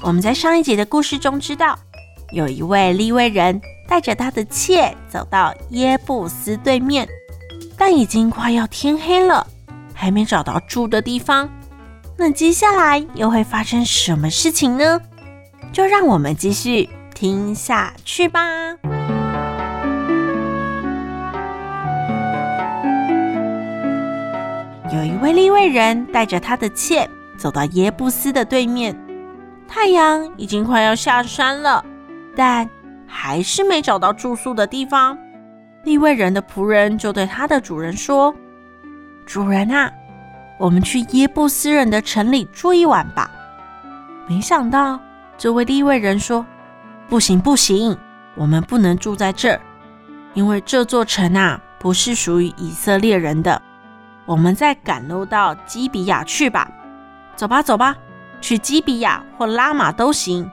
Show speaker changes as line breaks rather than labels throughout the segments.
我们在上一集的故事中知道，有一位利未人带着他的妾走到耶布斯对面，但已经快要天黑了，还没找到住的地方。那接下来又会发生什么事情呢？就让我们继续听下去吧。有一位利未人带着他的妾走到耶布斯的对面。太阳已经快要下山了，但还是没找到住宿的地方。利未人的仆人就对他的主人说：“主人啊，我们去耶布斯人的城里住一晚吧。”没想到这位利未人说：“不行，不行，我们不能住在这儿，因为这座城啊不是属于以色列人的。我们再赶路到基比亚去吧。走吧，走吧。”去基比亚或拉玛都行，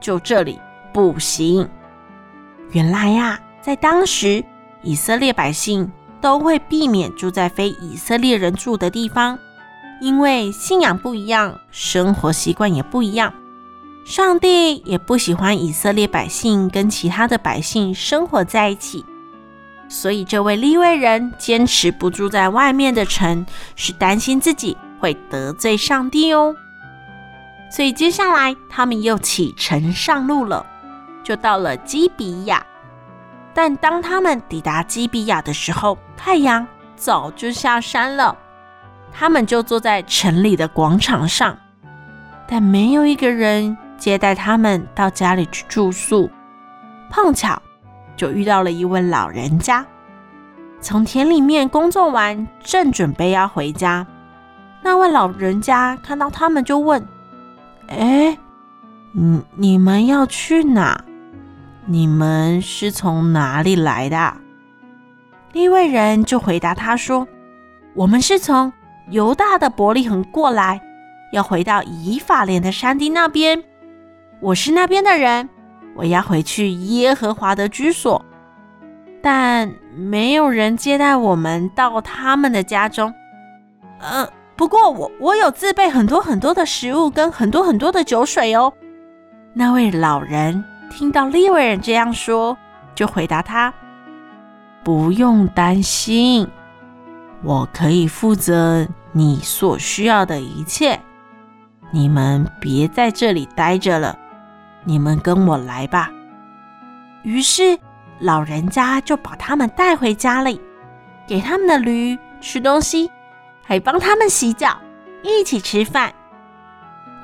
就这里不行。原来呀，在当时，以色列百姓都会避免住在非以色列人住的地方，因为信仰不一样，生活习惯也不一样。上帝也不喜欢以色列百姓跟其他的百姓生活在一起，所以这位利未人坚持不住在外面的城，是担心自己会得罪上帝哦。所以接下来他们又启程上路了，就到了基比亚。但当他们抵达基比亚的时候，太阳早就下山了。他们就坐在城里的广场上，但没有一个人接待他们到家里去住宿。碰巧就遇到了一位老人家，从田里面工作完，正准备要回家。那位老人家看到他们就问。哎，你你们要去哪？你们是从哪里来的？利未人就回答他说：“我们是从犹大的伯利恒过来，要回到以法莲的山地那边。我是那边的人，我要回去耶和华的居所，但没有人接待我们到他们的家中。”呃。不过我我有自备很多很多的食物跟很多很多的酒水哦。那位老人听到利未人这样说，就回答他：“不用担心，我可以负责你所需要的一切。你们别在这里待着了，你们跟我来吧。”于是老人家就把他们带回家里，给他们的驴吃东西。还帮他们洗脚，一起吃饭。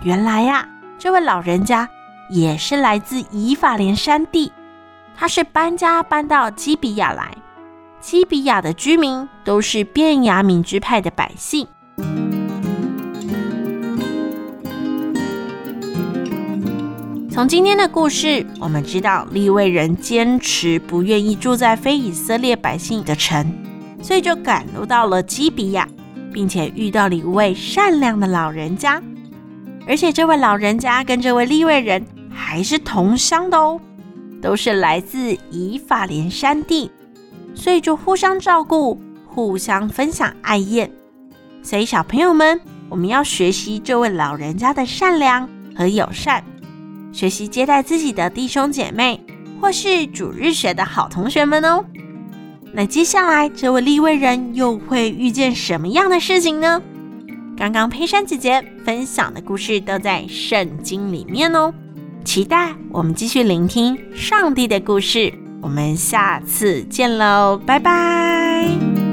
原来呀，这位老人家也是来自以法莲山地，他是搬家搬到基比亚来。基比亚的居民都是便雅悯支派的百姓。从今天的故事，我们知道利未人坚持不愿意住在非以色列百姓的城，所以就赶路到了基比亚。并且遇到了一位善良的老人家，而且这位老人家跟这位利未人还是同乡的哦，都是来自以法莲山地，所以就互相照顾，互相分享爱宴。所以小朋友们，我们要学习这位老人家的善良和友善，学习接待自己的弟兄姐妹，或是主日学的好同学们哦。那接下来，这位立位人又会遇见什么样的事情呢？刚刚佩珊姐姐分享的故事都在圣经里面哦，期待我们继续聆听上帝的故事。我们下次见喽，拜拜。